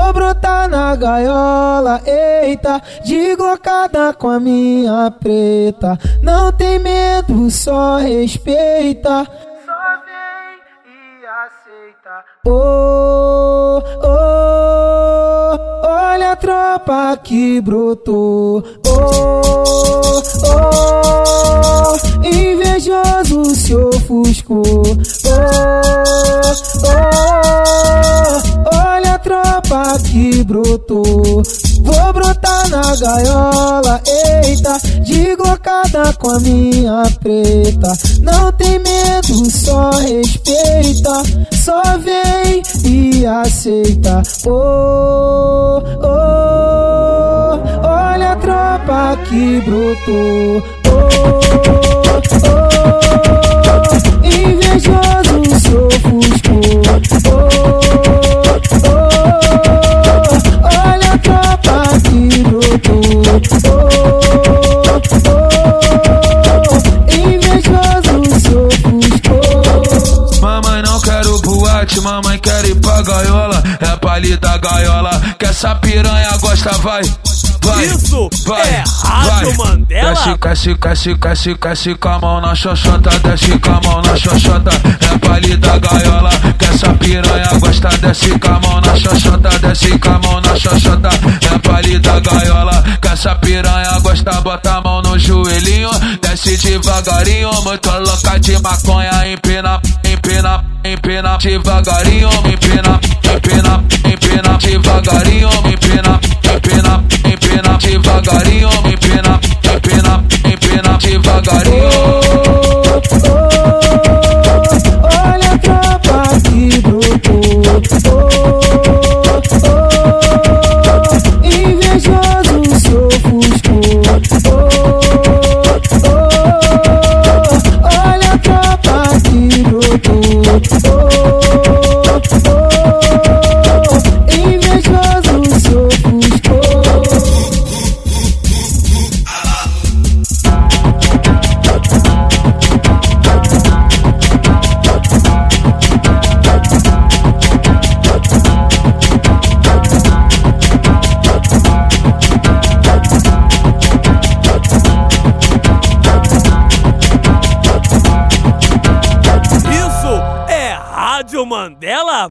Vou brotar na gaiola, eita, de glocada com a minha preta. Não tem medo, só respeita. Só vem e aceita. Oh, oh, olha a tropa que brotou. Oh, oh, invejoso se ofuscou. Oh, que brotou. Vou brotar na gaiola, eita, de glocada com a minha preta. Não tem medo, só respeita, só vem e aceita. Oh, oh, olha a tropa que brotou. Oh, oh, Mamãe não quero boate, mamãe quer ir pra gaiola. É palita gaiola, que essa piranha gosta, vai. Vai, Isso vai, é vai. Mandela. Desce, desce, desce, desce, desce com a mão na xoxota, desce com a mão na xoxota. É palita gaiola, que essa piranha gosta, desce com a mão na xoxota, desce com a mão na xoxota. É palita gaiola, que essa piranha gosta, bota a mão no joelhinho, desce devagarinho, muito louca de maconha, empina, empina, devagarinho, me empina, empina, empina, devagarinho, me empina, empina, empina, devagarinho, me empina, empina, empina, devagarinho. Olha a tropa aqui do Oh, invejoso soco. Oh, Mandela?